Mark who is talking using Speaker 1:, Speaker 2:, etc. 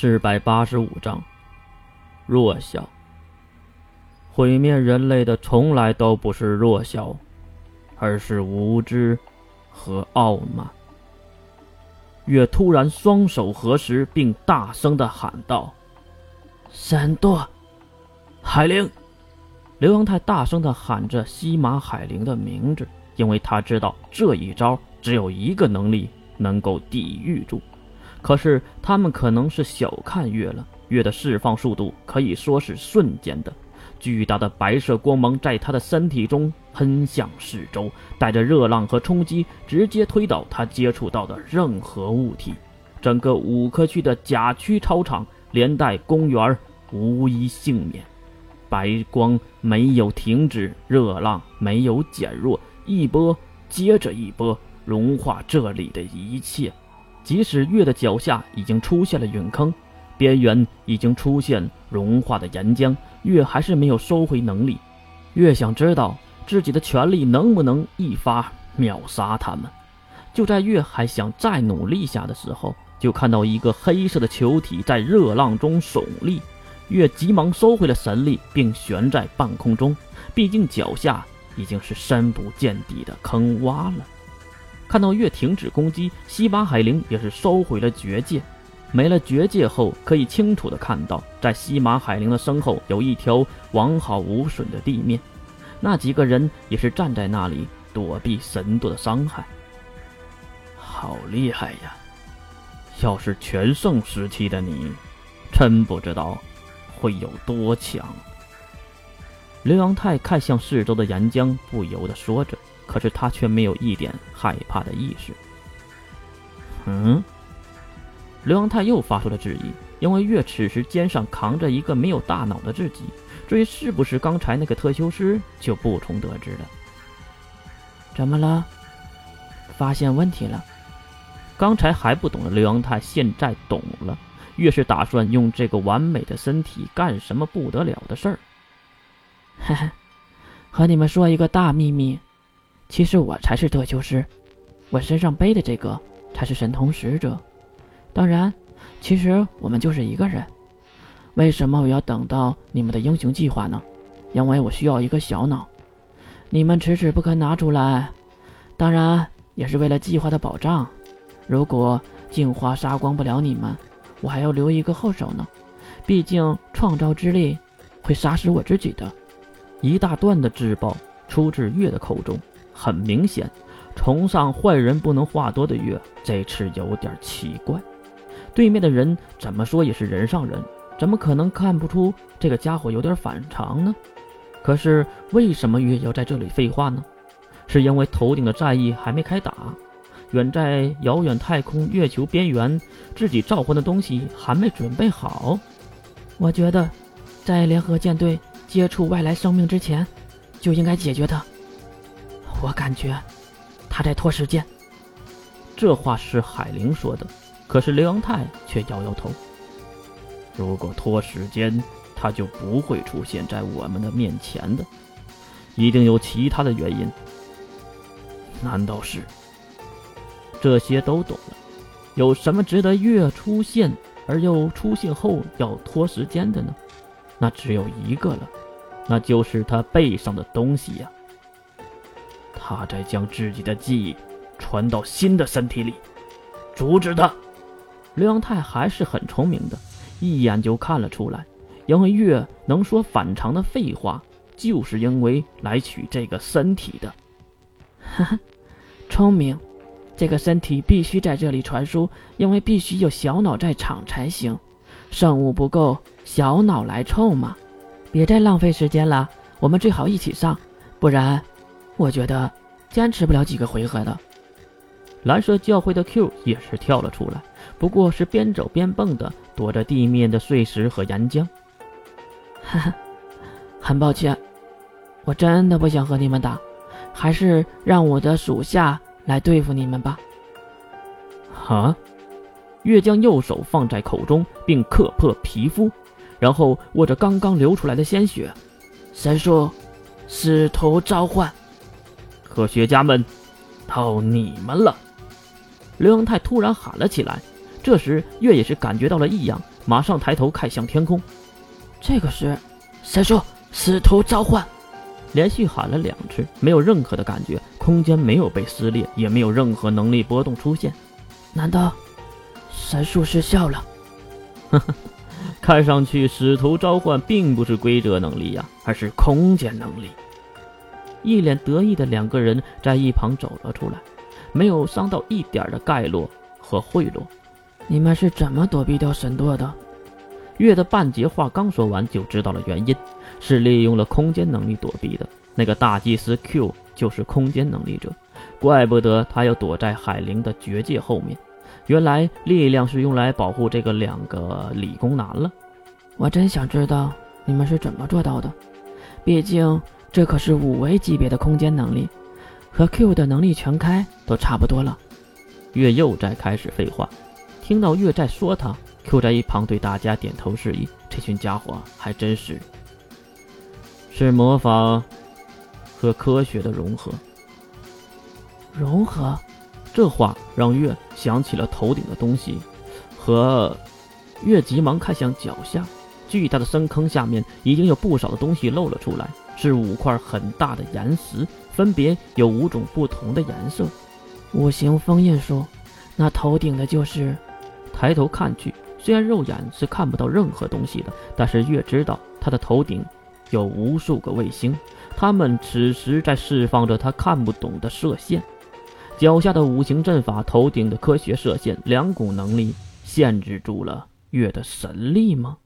Speaker 1: 四百八十五章，弱小。毁灭人类的从来都不是弱小，而是无知和傲慢。月突然双手合十，并大声的喊道：“
Speaker 2: 闪躲！”
Speaker 1: 海灵！刘阳泰大声的喊着西马海灵的名字，因为他知道这一招只有一个能力能够抵御住。可是他们可能是小看月了，月的释放速度可以说是瞬间的。巨大的白色光芒在他的身体中喷向四周，带着热浪和冲击，直接推倒他接触到的任何物体。整个五科区的甲区操场，连带公园，无一幸免。白光没有停止，热浪没有减弱，一波接着一波，融化这里的一切。即使月的脚下已经出现了陨坑。边缘已经出现融化的岩浆，月还是没有收回能力。月想知道自己的权力能不能一发秒杀他们。就在月还想再努力下的时候，就看到一个黑色的球体在热浪中耸立。月急忙收回了神力，并悬在半空中。毕竟脚下已经是深不见底的坑洼了。看到月停止攻击，西巴海灵也是收回了绝界。没了绝界后，可以清楚的看到，在西马海灵的身后有一条完好无损的地面，那几个人也是站在那里躲避神舵的伤害。好厉害呀！要是全盛时期的你，真不知道会有多强。刘阳泰看向四周的岩浆，不由得说着，可是他却没有一点害怕的意识。嗯。刘阳泰又发出了质疑，因为月此时肩上扛着一个没有大脑的自己，至于是不是刚才那个特修师，就不从得知了。
Speaker 2: 怎么了？发现问题了？
Speaker 1: 刚才还不懂的刘阳泰现在懂了，月是打算用这个完美的身体干什么不得了的事儿？
Speaker 2: 嘿嘿，和你们说一个大秘密，其实我才是特修师，我身上背的这个才是神通使者。当然，其实我们就是一个人。为什么我要等到你们的英雄计划呢？因为我需要一个小脑，你们迟迟不肯拿出来。当然，也是为了计划的保障。如果净化杀光不了你们，我还要留一个后手呢。毕竟创造之力会杀死我自己的。
Speaker 1: 一大段的自爆出自月的口中，很明显，崇尚坏人不能话多的月这次有点奇怪。对面的人怎么说也是人上人，怎么可能看不出这个家伙有点反常呢？可是为什么月要在这里废话呢？是因为头顶的战役还没开打，远在遥远太空月球边缘，自己召唤的东西还没准备好。
Speaker 2: 我觉得，在联合舰队接触外来生命之前，就应该解决它。我感觉他在拖时间。
Speaker 1: 这话是海灵说的。可是刘阳泰却摇摇头。如果拖时间，他就不会出现在我们的面前的，一定有其他的原因。难道是？这些都懂了。有什么值得月出现而又出现后要拖时间的呢？那只有一个了，那就是他背上的东西呀。他在将自己的记忆传到新的身体里，阻止他。刘阳泰还是很聪明的，一眼就看了出来。因为月能说反常的废话，就是因为来取这个身体的。
Speaker 2: 哈哈，聪明，这个身体必须在这里传输，因为必须有小脑在场才行。圣物不够，小脑来凑嘛。别再浪费时间了，我们最好一起上，不然，我觉得坚持不了几个回合的。
Speaker 1: 蓝色教会的 Q 也是跳了出来。不过是边走边蹦的，躲着地面的碎石和岩浆。
Speaker 2: 哈哈，很抱歉，我真的不想和你们打，还是让我的属下来对付你们吧。
Speaker 1: 啊！月将右手放在口中，并磕破皮肤，然后握着刚刚流出来的鲜血。
Speaker 2: 神术，使徒召唤，
Speaker 1: 科学家们，到你们了！刘阳泰突然喊了起来。这时月也是感觉到了异样，马上抬头看向天空。
Speaker 2: 这个是神术使徒召唤，
Speaker 1: 连续喊了两次，没有任何的感觉，空间没有被撕裂，也没有任何能力波动出现。
Speaker 2: 难道神术失效了？
Speaker 1: 呵呵，看上去使徒召唤并不是规则能力呀，而是空间能力。一脸得意的两个人在一旁走了出来，没有伤到一点的盖洛和贿赂。
Speaker 2: 你们是怎么躲避掉神舵的？
Speaker 1: 月的半截话刚说完，就知道了原因，是利用了空间能力躲避的。那个大祭司 Q 就是空间能力者，怪不得他要躲在海灵的绝界后面。原来力量是用来保护这个两个理工男了。
Speaker 2: 我真想知道你们是怎么做到的，毕竟这可是五维级别的空间能力，和 Q 的能力全开都差不多了。
Speaker 1: 月又在开始废话。听到月在说他，Q 在一旁对大家点头示意。这群家伙还真是，是魔法和科学的融合。
Speaker 2: 融合，
Speaker 1: 这话让月想起了头顶的东西，和月急忙看向脚下，巨大的深坑下面已经有不少的东西露了出来，是五块很大的岩石，分别有五种不同的颜色。
Speaker 2: 五行封印术，那头顶的就是。
Speaker 1: 抬头看去，虽然肉眼是看不到任何东西的，但是月知道他的头顶有无数个卫星，他们此时在释放着他看不懂的射线。脚下的五行阵法，头顶的科学射线，两股能力限制住了月的神力吗？